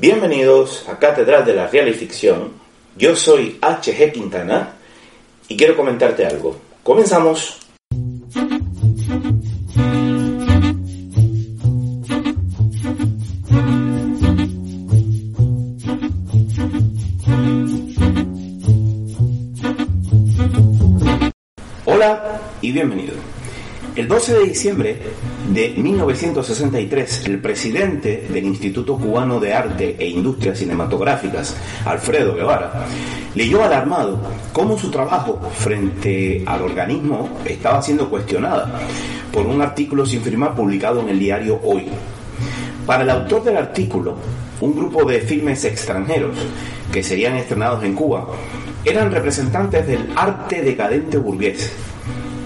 Bienvenidos a Catedral de la Real y Ficción. Yo soy H.G. Quintana y quiero comentarte algo. Comenzamos. Hola y bienvenido. El 12 de diciembre de 1963, el presidente del Instituto Cubano de Arte e Industrias Cinematográficas, Alfredo Guevara, leyó alarmado cómo su trabajo frente al organismo estaba siendo cuestionada por un artículo sin firma publicado en el diario Hoy. Para el autor del artículo, un grupo de filmes extranjeros que serían estrenados en Cuba eran representantes del arte decadente burgués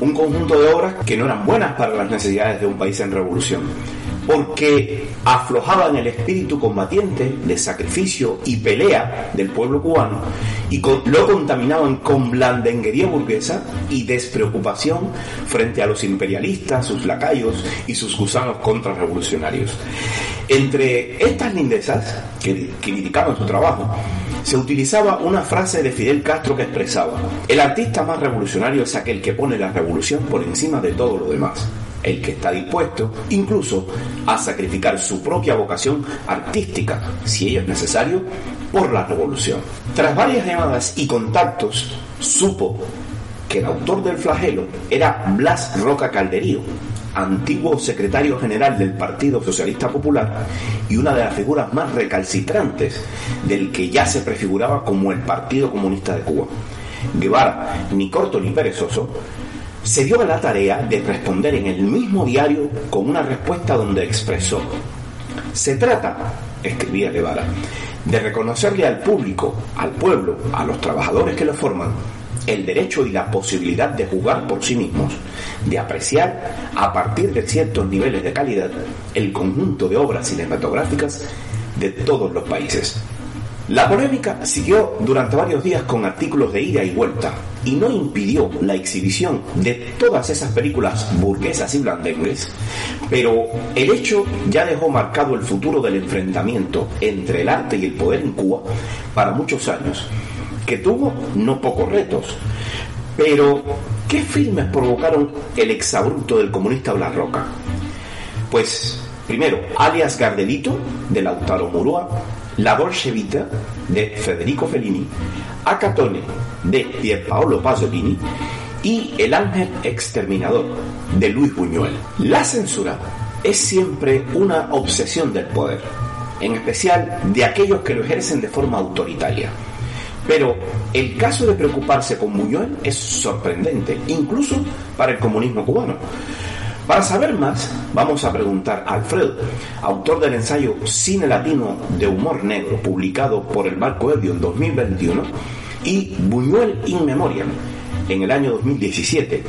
un conjunto de obras que no eran buenas para las necesidades de un país en revolución, porque aflojaban el espíritu combatiente de sacrificio y pelea del pueblo cubano y lo contaminaban con blandenguería burguesa y despreocupación frente a los imperialistas, sus lacayos y sus gusanos contrarrevolucionarios. Entre estas lindezas que criticaban su trabajo, se utilizaba una frase de Fidel Castro que expresaba, el artista más revolucionario es aquel que pone la revolución por encima de todo lo demás, el que está dispuesto incluso a sacrificar su propia vocación artística, si ello es necesario, por la revolución. Tras varias llamadas y contactos, supo que el autor del flagelo era Blas Roca Calderío, antiguo secretario general del Partido Socialista Popular y una de las figuras más recalcitrantes del que ya se prefiguraba como el Partido Comunista de Cuba. Guevara, ni corto ni perezoso, se dio a la tarea de responder en el mismo diario con una respuesta donde expresó, se trata, escribía Guevara, de reconocerle al público, al pueblo, a los trabajadores que lo forman, el derecho y la posibilidad de jugar por sí mismos, de apreciar a partir de ciertos niveles de calidad el conjunto de obras cinematográficas de todos los países. La polémica siguió durante varios días con artículos de ida y vuelta y no impidió la exhibición de todas esas películas burguesas y blandengues, pero el hecho ya dejó marcado el futuro del enfrentamiento entre el arte y el poder en Cuba para muchos años que tuvo no pocos retos. Pero, ¿qué filmes provocaron el exabrupto del comunista Blas Roca? Pues, primero, Alias Gardelito, de Lautaro Murúa, La Dolce Vita, de Federico Fellini, Acatone, de Pierpaolo Pasolini, y El Ángel Exterminador, de Luis Buñuel. La censura es siempre una obsesión del poder, en especial de aquellos que lo ejercen de forma autoritaria. Pero el caso de preocuparse con Buñuel es sorprendente, incluso para el comunismo cubano. Para saber más, vamos a preguntar a Alfredo, autor del ensayo Cine Latino de Humor Negro, publicado por el Barco Ebrio en 2021, y Buñuel in Memoriam, en el año 2017,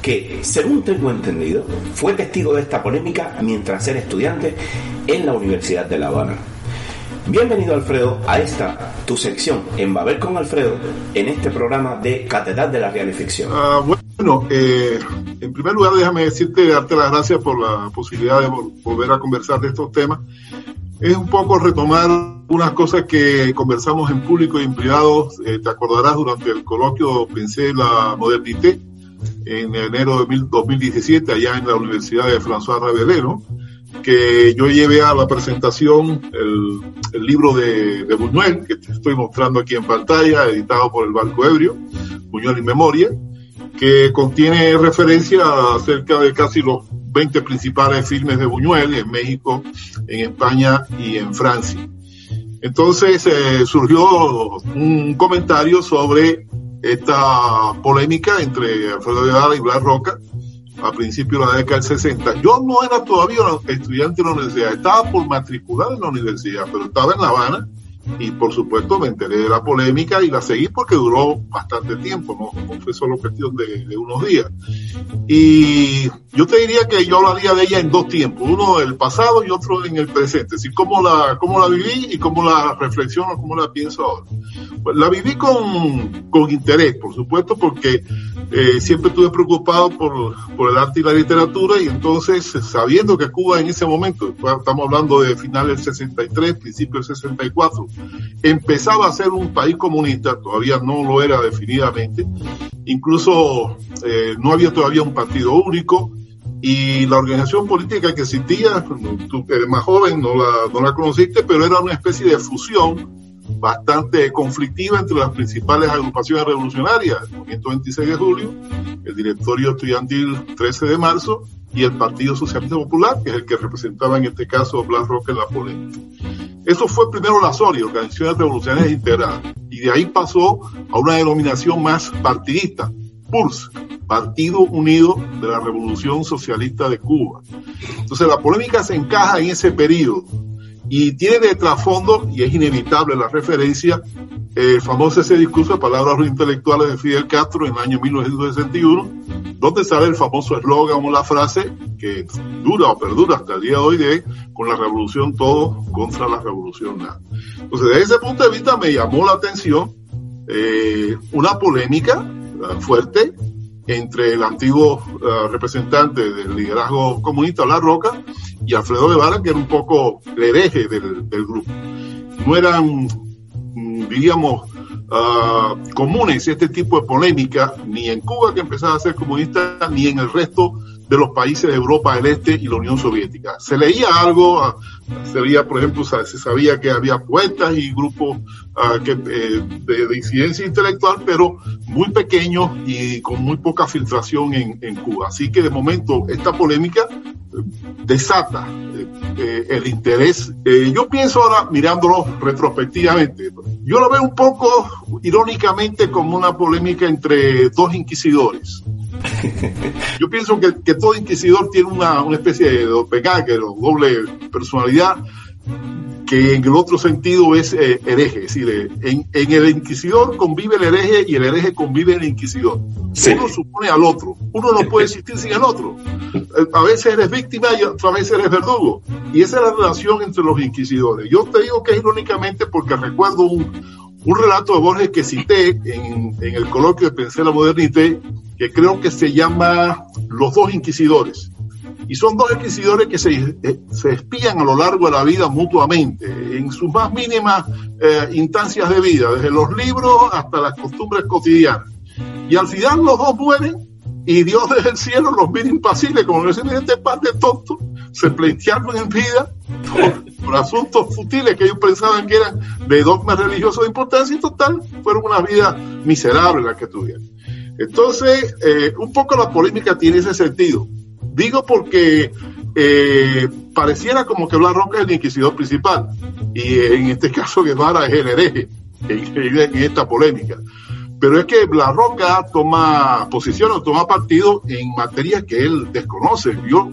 que, según tengo entendido, fue testigo de esta polémica mientras era estudiante en la Universidad de La Habana. Bienvenido Alfredo a esta tu sección en Babel con Alfredo en este programa de Catedral de la Real Ficción. Ah, eh, en primer lugar déjame decirte, darte las gracias por la posibilidad de volver a conversar de estos temas. Es un poco retomar unas cosas que conversamos en público y en privado. Eh, te acordarás durante el coloquio Pensé la Modernité en enero de 2017 allá en la Universidad de François Rabelais, ¿no? que yo llevé a la presentación el, libro de, Buñuel, que te estoy mostrando aquí en pantalla, editado por el Banco Ebrio, Buñuel en Memoria, que contiene referencia acerca de casi los 20 principales filmes de Buñuel en México, en España y en Francia. Entonces eh, surgió un comentario sobre esta polémica entre Alfredo Guevara y Blas Roca, a principios de la década del 60. Yo no era todavía estudiante de la universidad, estaba por matricular en la universidad, pero estaba en La Habana y por supuesto me enteré de la polémica y la seguí porque duró bastante tiempo, no, fue solo cuestión de, unos días. Y yo te diría que yo hablaría de ella en dos tiempos, uno el pasado y otro en el presente, es decir, cómo la, cómo la viví y cómo la reflexiono, cómo la pienso ahora. Pues la viví con, con interés, por supuesto, porque eh, siempre estuve preocupado por, por el arte y la literatura y entonces sabiendo que Cuba en ese momento, estamos hablando de finales del 63, principios del 64, empezaba a ser un país comunista, todavía no lo era definitivamente, incluso eh, no había todavía un partido único y la organización política que existía, tú eres más joven, no la, no la conociste, pero era una especie de fusión bastante conflictiva entre las principales agrupaciones revolucionarias, el Movimiento 26 de Julio, el Directorio Estudiantil 13 de Marzo y el Partido Socialista Popular, que es el que representaba en este caso Blas Roque en la polémica. Eso fue primero la SORI, Organizaciones Revolucionarias Integradas, y de ahí pasó a una denominación más partidista, PURS, Partido Unido de la Revolución Socialista de Cuba. Entonces la polémica se encaja en ese periodo y tiene de trasfondo, y es inevitable la referencia, eh, famoso ese discurso de palabras intelectuales de Fidel Castro en el año 1961, donde sale el famoso eslogan o la frase que dura o perdura hasta el día de hoy de con la revolución todo contra la revolución nada. Entonces, desde ese punto de vista me llamó la atención eh, una polémica eh, fuerte entre el antiguo uh, representante del liderazgo comunista, La Roca, y Alfredo Guevara, que era un poco el hereje del, grupo. No eran, mm, diríamos, uh, comunes este tipo de polémica, ni en Cuba, que empezaba a ser comunista, ni en el resto de los países de Europa del Este y la Unión Soviética. Se leía algo, uh, se veía, por ejemplo, se sabía que había poetas y grupos uh, que, eh, de, de, incidencia intelectual, pero muy pequeños y con muy poca filtración en, en Cuba. Así que de momento esta polémica desata eh, eh, el interés. Eh, yo pienso ahora, mirándolo retrospectivamente, yo lo veo un poco irónicamente como una polémica entre dos inquisidores. Yo pienso que, que todo inquisidor tiene una, una especie de doppelganger o doble personalidad que en el otro sentido es eh, hereje, es decir, eh, en, en, el inquisidor convive el hereje y el hereje convive el inquisidor. Sí. Uno supone al otro, uno no puede existir sin el otro. Eh, a veces eres víctima y otras veces eres verdugo. Y esa es la relación entre los inquisidores. Yo te digo que es irónicamente porque recuerdo un, un relato de Borges que cité en, en el coloquio de Pensé la Modernité, que creo que se llama Los dos inquisidores y son dos inquisidores que se, eh, se espían a lo largo de la vida mutuamente, en sus más mínimas eh, instancias de vida, desde los libros hasta las costumbres cotidianas. Y al final los dos mueren y Dios desde el cielo los mira impasibles, como decían este par de tontos, se pleitearon en vida por, por, asuntos futiles que ellos pensaban que eran de dogmas religiosos de importancia y total, fueron una vida miserable la que tuvieron. Entonces, eh, un poco la polémica tiene ese sentido. Digo porque eh, pareciera como que Blas Roca es el inquisidor principal y en este caso Guevara es el hereje en, esta polémica. Pero es que Blas Roca toma posición o toma partido en materias que él desconoce. Yo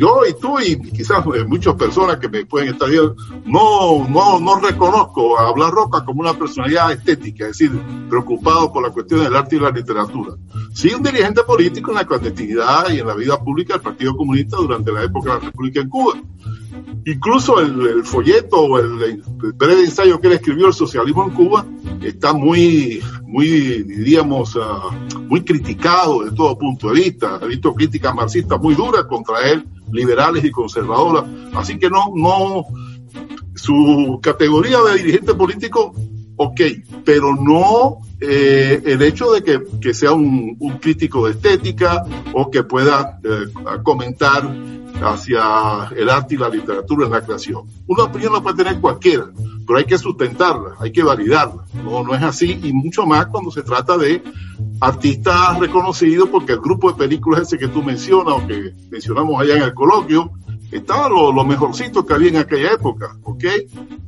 yo y tú y quizás eh, muchas personas que me pueden estar viendo, no, no, no reconozco a Blas Roca como una personalidad estética, es decir, preocupado por la cuestión del arte y la literatura. Sí, un dirigente político en la clandestinidad y en la vida pública del Partido Comunista durante la época de la República en Cuba. Incluso el, folleto o el, breve ensayo que él escribió, El socialismo en Cuba, está muy, muy, diríamos, uh, muy criticado de todo punto de vista. Ha visto críticas marxistas muy duras contra él liberales y conservadoras. Así que no, no, su categoría de dirigente político, ok, pero no eh, el hecho de que, que sea un, un, crítico de estética o que pueda eh, comentar hacia el arte y la literatura en la creación. Una opinión la puede tener cualquiera, pero hay que sustentarla, hay que validarla. No, no es así, y mucho más cuando se trata de artistas reconocidos, porque el grupo de películas ese que tú mencionas o que mencionamos allá en el coloquio, estaba lo, lo mejorcito que había en aquella época, ¿ok?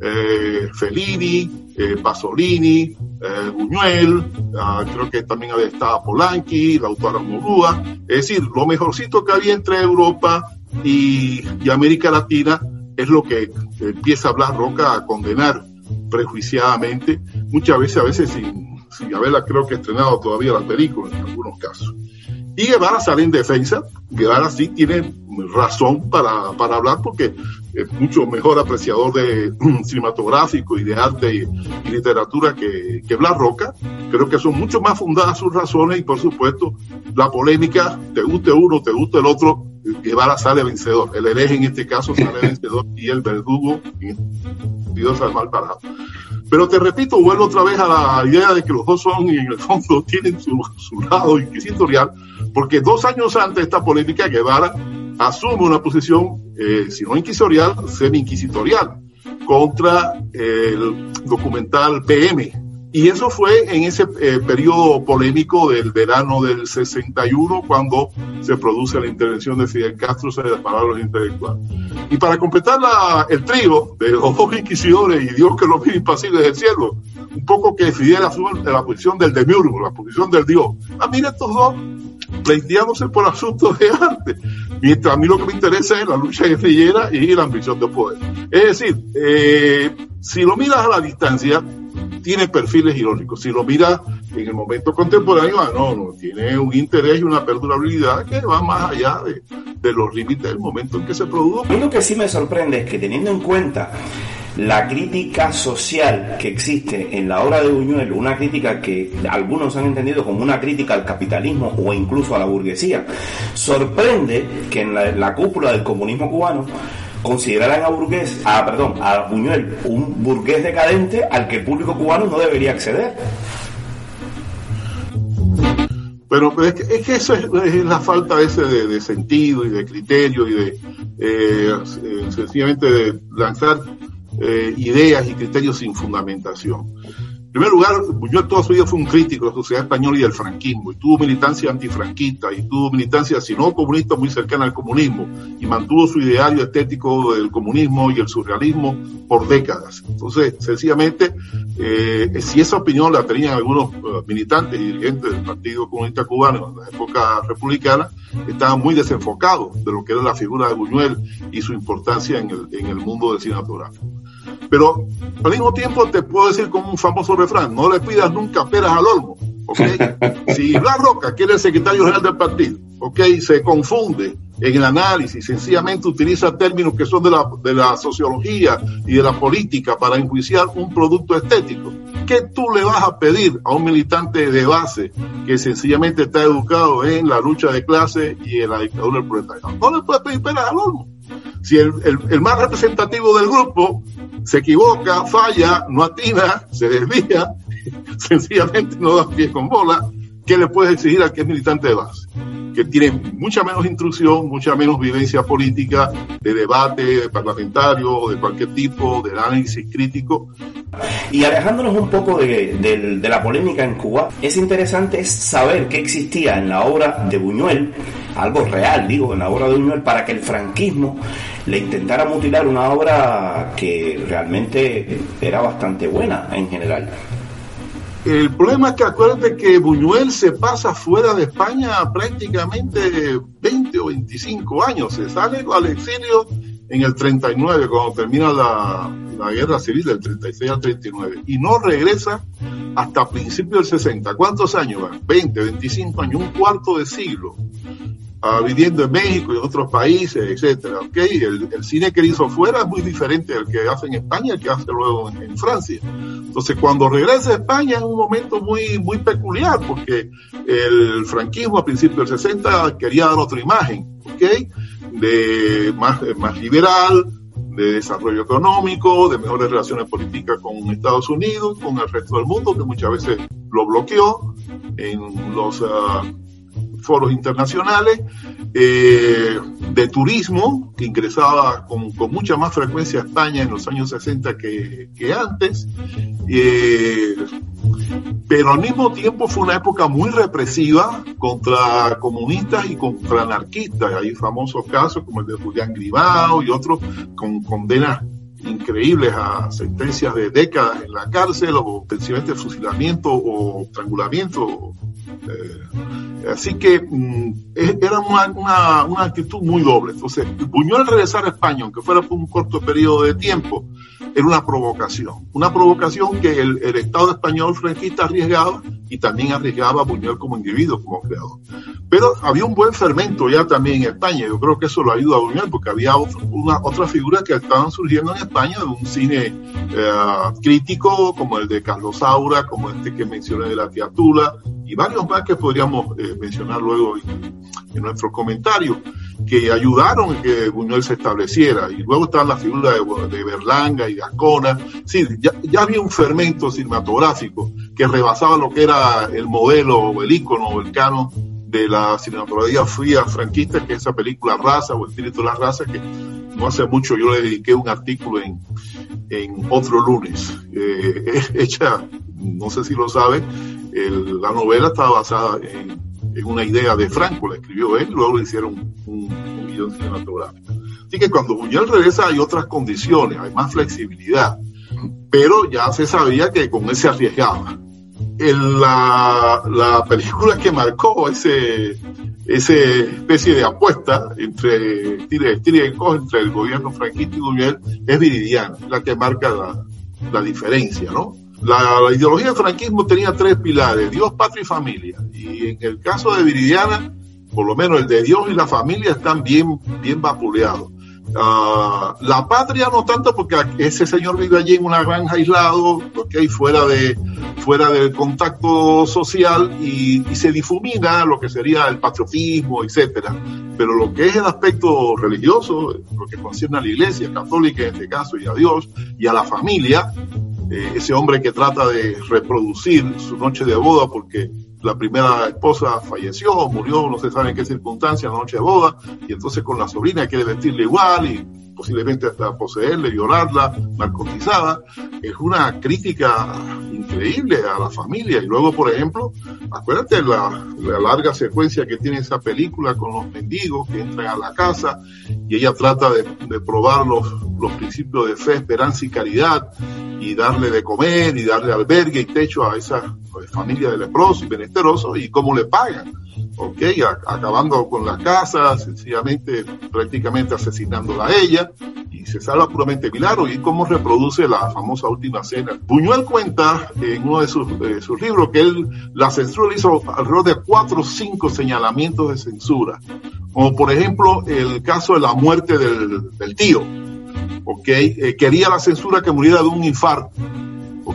Eh, Fellini, eh, Pasolini, eh, Buñuel, uh, creo que también estado Polanqui, la autora Morúa, es decir, lo mejorcito que había entre Europa y, y América Latina es lo que empieza Blas Roca a condenar prejuiciadamente, muchas veces, a veces sin, sin haberla creo que estrenado todavía la película en algunos casos. Y Guevara sale en defensa. Guevara sí tiene razón para, para hablar porque es mucho mejor apreciador de cinematográfico y de arte y, literatura que, que Blas Roca. Creo que son mucho más fundadas sus razones y por supuesto la polémica, te guste uno, te guste el otro, Guevara sale vencedor. El hereje en este caso sale vencedor y el verdugo Dios al mal parado. Pero te repito, vuelvo otra vez a la idea de que los dos son y en el fondo tienen su, su lado inquisitorial, porque dos años antes de esta polémica Guevara asume una posición, eh, si no inquisitorial, semi-inquisitorial, contra el documental PM, y eso fue en ese eh, periodo polémico del verano del 61, cuando se produce la intervención de Fidel Castro sobre las palabras intelectuales. Y para completar el trío de los dos inquisidores y Dios que los vi impasibles del cielo, un poco que Fidel asume la posición del demiurgo, la posición del Dios. Ah, mira estos dos pleiteándose por asuntos de arte, mientras a mí lo que me interesa es la lucha guerrillera y la ambición de poder. Es decir, eh, si lo miras a la distancia, tiene perfiles irónicos. Si lo mira en el momento contemporáneo, ah, no, no, tiene un interés y una perdurabilidad que va más allá de, de los límites del momento en que se produjo. lo que sí me sorprende es que teniendo en cuenta la crítica social que existe en la obra de Buñuel, una crítica que algunos han entendido como una crítica al capitalismo o incluso a la burguesía, sorprende que en la, la cúpula del comunismo cubano consideraran a burgués, a, perdón, a Buñuel un burgués decadente al que el público cubano no debería acceder. Pero es que, es que eso es, la falta ese de, sentido y de criterio y de eh, eh, sencillamente de lanzar eh, ideas y criterios sin fundamentación. En primer lugar, Buñuel toda su vida fue un crítico de la sociedad española y del franquismo, y tuvo militancia antifranquista, y tuvo militancia, si no comunista, muy cercana al comunismo, y mantuvo su ideario estético del comunismo y el surrealismo por décadas. Entonces, sencillamente, eh, si esa opinión la tenían algunos eh, militantes y dirigentes del Partido Comunista Cubano en la época republicana, estaban muy desenfocados de lo que era la figura de Buñuel y su importancia en el, en el mundo del cinematográfico. Pero al mismo tiempo te puedo decir como un famoso refrán, no le pidas nunca peras al olmo. ¿okay? Si Blas Roca, que era el secretario general del partido, ¿okay? se confunde en el análisis, sencillamente utiliza términos que son de la, de la sociología y de la política para enjuiciar un producto estético, ¿qué tú le vas a pedir a un militante de base que sencillamente está educado en la lucha de clase y en la dictadura del proletariado? No le puedes pedir peras al olmo. Si el, el, más representativo del grupo se equivoca, falla, no atina, se desvía, sencillamente no da pie con bola, ¿qué le puedes exigir al que es militante de base? Que tiene mucha menos instrucción, mucha menos vivencia política, de debate de parlamentario, de cualquier tipo, de análisis crítico. Y alejándonos un poco de, de, de, la polémica en Cuba, es interesante saber qué existía en la obra de Buñuel, algo real, digo, en la obra de Buñuel, para que el franquismo le intentara mutilar una obra que realmente era bastante buena en general. El problema es que acuérdate que Buñuel se pasa fuera de España prácticamente 20 o 25 años. Se sale al exilio en el 39, cuando termina la, la guerra civil del 36 al 39, y no regresa hasta principios del 60. ¿Cuántos años van? 20, 25 años, un cuarto de siglo. Uh, viviendo en México y en otros países, etcétera, ¿okay? El, el, cine que hizo fuera es muy diferente al que hace en España, al que hace luego en, en, Francia. Entonces, cuando regresa a España es un momento muy, muy peculiar, porque el franquismo a principios del 60 quería dar otra imagen, ¿ok? De más, más liberal, de desarrollo económico, de mejores relaciones políticas con Estados Unidos, con el resto del mundo, que muchas veces lo bloqueó en los uh, foros internacionales, eh, de turismo, que ingresaba con, mucha más frecuencia a España en los años 60 que, que antes, eh, pero al mismo tiempo fue una época muy represiva contra comunistas y contra anarquistas. Hay famosos casos como el de Julián Gribao y otros con condenas increíbles a sentencias de décadas en la cárcel o sencillamente fusilamiento o estrangulamiento. Eh, así que mm, era una, una, una, actitud muy doble. Entonces, Buñuel regresar a España, aunque fuera por un corto periodo de tiempo, era una provocación. Una provocación que el, el Estado español franquista arriesgaba y también arriesgaba a Buñuel como individuo, como creador. Pero había un buen fermento ya también en España. Yo creo que eso lo ayuda a Buñuel porque había una, otras figuras que estaban surgiendo en España de un cine eh, crítico como el de Carlos Saura, como este que mencioné de la Tiatula y varios más que podríamos eh, mencionar luego en, en nuestros comentarios que ayudaron a que Buñuel se estableciera. Y luego están las figuras de, de Berlanga y de Ascona. Sí, ya, ya, había un fermento cinematográfico que rebasaba lo que era el modelo o el ícono o el canon de la cinematografía fría franquista, que es esa película Raza o Espíritu de la Raza, que no hace mucho yo le dediqué un artículo en, en Otro Lunes, eh, hecha, no sé si lo saben, el, la novela estaba basada en, una idea de Franco, la escribió él, luego le hicieron un, un guion cinematográfico. Así que cuando Buñuel regresa hay otras condiciones, hay más flexibilidad, pero ya se sabía que con él se arriesgaba la, la, película que marcó ese, ese especie de apuesta entre tire, tire entre el gobierno franquista y Buñuel es Viridiana, la que marca la, la diferencia, ¿no? La, la, ideología del franquismo tenía tres pilares, Dios, patria y familia. Y en el caso de Viridiana, por lo menos el de Dios y la familia están bien, bien vapuleados. Uh, la patria no tanto porque ese señor vive allí en una granja aislado, okay, fuera de fuera del contacto social y, se difumina lo que sería el patriotismo, etcétera. Pero lo que es el aspecto religioso, lo que concierne a la Iglesia católica en este caso y a Dios y a la familia, eh, ese hombre que trata de reproducir su noche de boda porque la primera esposa falleció, murió, no se sabe en qué circunstancia, la noche de boda, y entonces con la sobrina quiere vestirle igual y posiblemente hasta poseerle, violarla, narcotizada. Es una crítica increíble a la familia. Y luego, por ejemplo, acuérdate la, la larga secuencia que tiene esa película con los mendigos que entran a la casa y ella trata de, de probar los, los principios de fe, esperanza y caridad y darle de comer y darle albergue y techo a esa familia de leprosos y menesterosos y cómo le pagan. ¿ok? Acabando con la casa, sencillamente, prácticamente asesinándola a ella, y se salva puramente Milagro, y cómo reproduce la famosa última cena. Buñuel cuenta en uno de sus, sus libros que él, la censura le hizo alrededor de cuatro o cinco señalamientos de censura, como por ejemplo el caso de la muerte del tío, ¿ok? Eh, quería la censura que muriera de un infarto,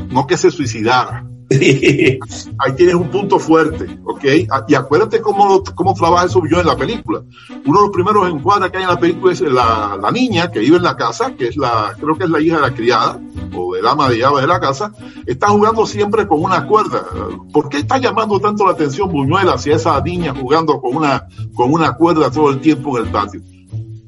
no que se suicidara. Ahí tienes un punto fuerte, ¿ok? Y acuérdate cómo, cómo trabaja eso yo en la película. Uno de los primeros encuadres que hay en la película es la, la, niña que vive en la casa, que es la, creo que es la hija de la criada, o del ama de llave de la casa, está jugando siempre con una cuerda. ¿Por qué está llamando tanto la atención Buñuel hacia esa niña jugando con una, con una cuerda todo el tiempo en el patio?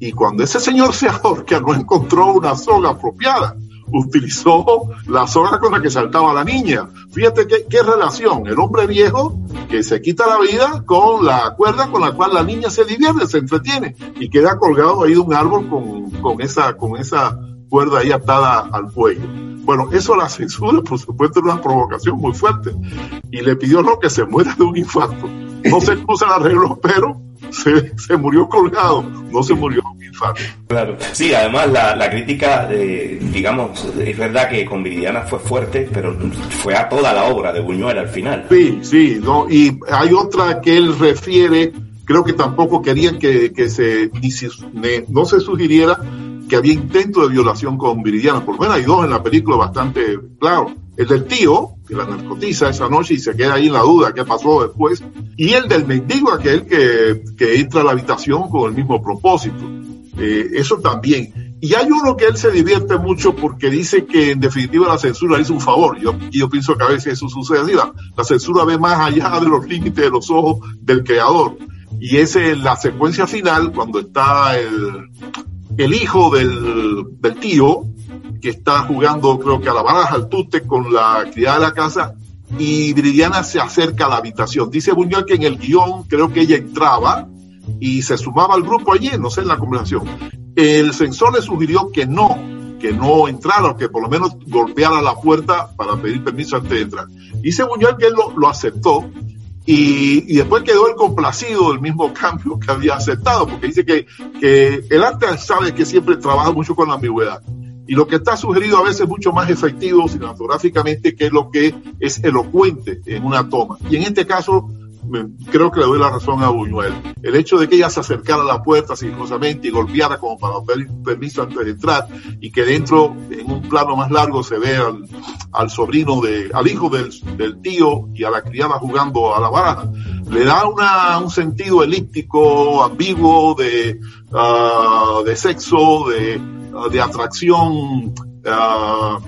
Y cuando ese señor se ahorca, no encontró una soga apropiada utilizó la soga con la que saltaba la niña. Fíjate qué, relación, el hombre viejo que se quita la vida con la cuerda con la cual la niña se divierte, se entretiene y queda colgado ahí de un árbol con, con esa, con esa cuerda ahí atada al cuello. Bueno, eso la censura, por supuesto, era una provocación muy fuerte. Y le pidió no que se muera de un infarto. No se la arregló, pero se, se murió colgado, no se murió de un infarto. Claro, sí, además la, la crítica, eh, digamos, es verdad que con Viridiana fue fuerte, pero fue a toda la obra de Buñuel al final. Sí, sí, no, y hay otra que él refiere, creo que tampoco querían que, que se, no se sugiriera que había intento de violación con Viridiana. Por lo menos hay dos en la película bastante claro. El del tío, la narcotiza esa noche y se queda ahí en la duda qué pasó después. Y el del mendigo, aquel que, que entra a la habitación con el mismo propósito. Eh, eso también. Y hay uno que él se divierte mucho porque dice que en definitiva la censura le hizo un favor. Yo, yo pienso que a veces eso sucede así. La, censura ve más allá de los límites de los ojos del creador. Y es la secuencia final cuando está el, el hijo del, del, tío, que está jugando, creo que a la baraja, al tute, con la criada de la casa, y Viridiana se acerca a la habitación. Dice Buñuel que en el guion, creo que ella entraba y se sumaba al grupo allí, no sé, en la conversación. El censor le sugirió que no, que no entrara, que por lo menos golpeara la puerta para pedir permiso antes de entrar. Dice Buñuel que él lo, lo aceptó y, y, después quedó el complacido del mismo cambio que había aceptado, porque dice que, que el arte sabe que siempre trabaja mucho con la ambigüedad. Y lo que está sugerido a veces es mucho más efectivo cinematográficamente que lo que es elocuente en una toma. Y en este caso, creo que le doy la razón a Buñuel. El hecho de que ella se acercara a la puerta sigilosamente y golpeara como para pedir permiso antes de entrar y que dentro, en un plano más largo, se ve al, sobrino, de, al hijo del, del, tío y a la criada jugando a la baraja, le da una, un sentido elíptico, ambiguo, de, uh, de sexo, de, de atracción uh,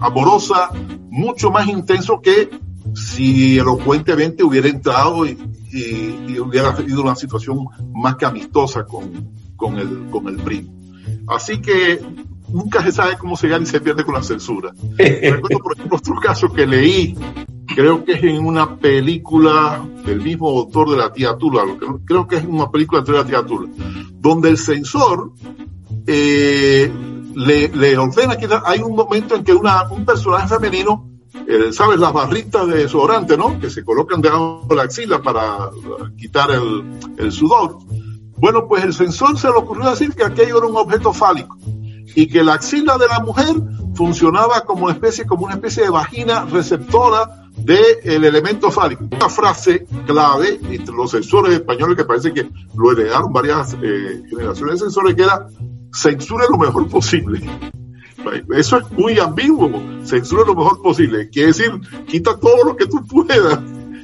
amorosa, mucho más intenso que si elocuentemente hubiera entrado y, y, y hubiera tenido una situación más que amistosa con, con, el, con el primo. Así que nunca se sabe cómo se gana y se pierde con la censura. Recuerdo, por ejemplo, otro caso que leí, creo que es en una película del mismo autor de La Tía Tula, creo que es una película de La Tía Tula, donde el censor eh, le, le, ordena que hay un momento en que una, un personaje femenino eh, ¿sabes? Las barritas de desodorante, ¿no? Que se colocan debajo de la axila para quitar el, el, sudor. Bueno, pues el censor se le ocurrió decir que aquello era un objeto fálico y que la axila de la mujer funcionaba como especie, como una especie de vagina receptora del elemento fálico. Una frase clave entre los censores españoles que parece que lo heredaron varias eh, generaciones de censores que era censure lo mejor posible. Eso es muy ambiguo. Censura lo mejor posible. Quiere decir, quita todo lo que tú puedas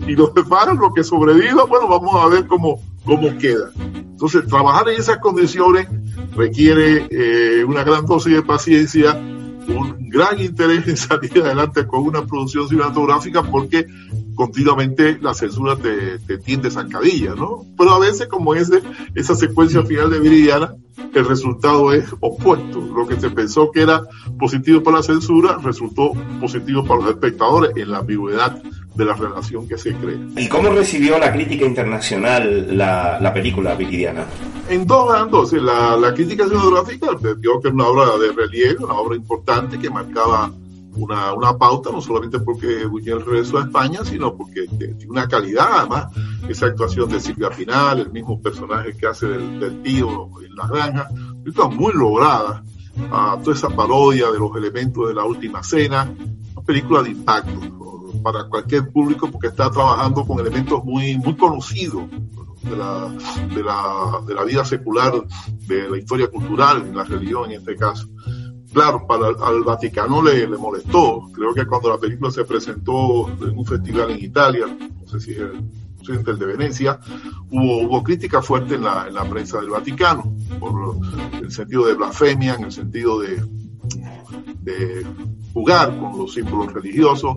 y los demás, lo que sobreviva, bueno, vamos a ver cómo, cómo queda. Entonces, trabajar en esas condiciones requiere eh, una gran dosis de paciencia, un gran interés en salir adelante con una producción cinematográfica porque continuamente la censura te, te tiende zancadilla, ¿no? Pero a veces, como es esa secuencia final de Viridiana, el resultado es opuesto. Lo que se pensó que era positivo para la censura resultó positivo para los espectadores en la ambigüedad de la relación que se crea. ¿Y cómo recibió la crítica internacional la, la película Viridiana? En dos bandos. La, la crítica cinematográfica vio que era una obra de relieve, una obra importante que marcaba una, una pauta, no solamente porque Buñuel regresó a España, sino porque tiene una calidad, además, esa actuación de Silvia Pinal, el mismo personaje que hace del, tío en la granja, está muy lograda, a toda esa parodia de los elementos de la última cena, una película de impacto para cualquier público porque está trabajando con elementos muy, muy conocidos de la, de, la, de la vida secular, de la historia cultural, la religión en este caso claro, para al Vaticano le, le, molestó. Creo que cuando la película se presentó en un festival en Italia, no sé si es el, de Venecia, hubo, hubo crítica fuerte en la, en la prensa del Vaticano, por el sentido de blasfemia, en el sentido de jugar con los símbolos religiosos.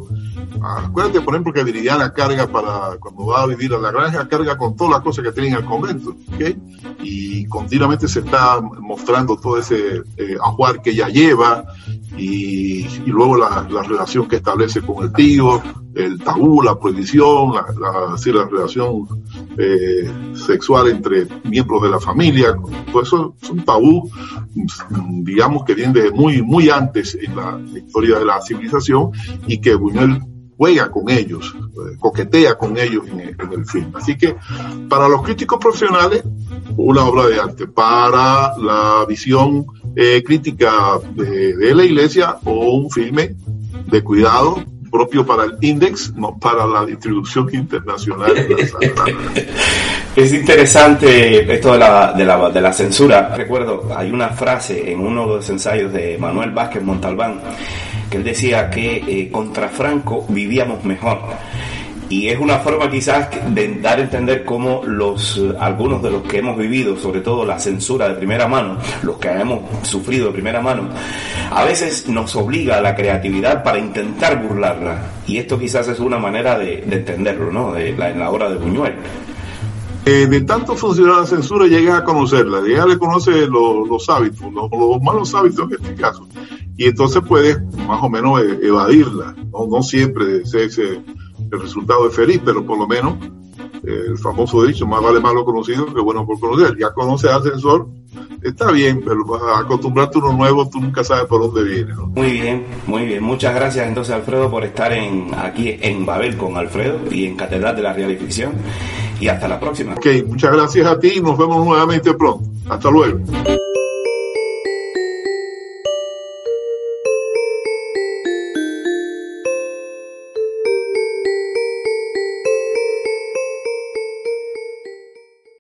Acuérdate, por ejemplo, que Viridiana carga para, cuando va a vivir a la granja, carga con todas las cosas que tiene en el convento, ¿okay? Y continuamente se está mostrando todo ese eh, ajuar que ella lleva y, luego la, la, relación que establece con el tío, el tabú, la prohibición, la, la, relación eh, sexual entre miembros de la familia, todo eso es un tabú, digamos que viene de muy, muy antes en la historia de la civilización y que Buñuel juega con ellos, eh, coquetea con ellos en el, en el, film. Así que para los críticos profesionales, una obra de arte. Para la visión eh, crítica de, de, la iglesia o un filme de cuidado propio para el index, no para la distribución internacional. es interesante esto de la, de, la, de la censura. Recuerdo, hay una frase en uno de los ensayos de Manuel Vázquez Montalbán que él decía que eh, contra Franco vivíamos mejor. Y es una forma quizás de dar a entender cómo los, algunos de los que hemos vivido, sobre todo la censura de primera mano, los que hemos sufrido de primera mano, a veces nos obliga a la creatividad para intentar burlarla. Y esto quizás es una manera de, de entenderlo, ¿no? En la obra de Buñuel. Eh, de tanto funcionar la censura, llega a conocerla, llega le conoce los, hábitos, los, los, malos hábitos en este caso, y entonces puede más o menos evadirla. No, siempre ese el resultado es feliz, pero por lo menos eh, el famoso dicho, más vale malo conocido que bueno por conocer. Ya conoce al censor, está bien, pero acostumbrarte a uno nuevo, tú nunca sabes por dónde viene. Muy bien, muy bien. Muchas gracias entonces, Alfredo, por estar en, aquí en Babel con Alfredo y en Catedral de la Real y Ficción. Y hasta la próxima. Ok, muchas gracias a ti y nos vemos nuevamente pronto. Hasta luego.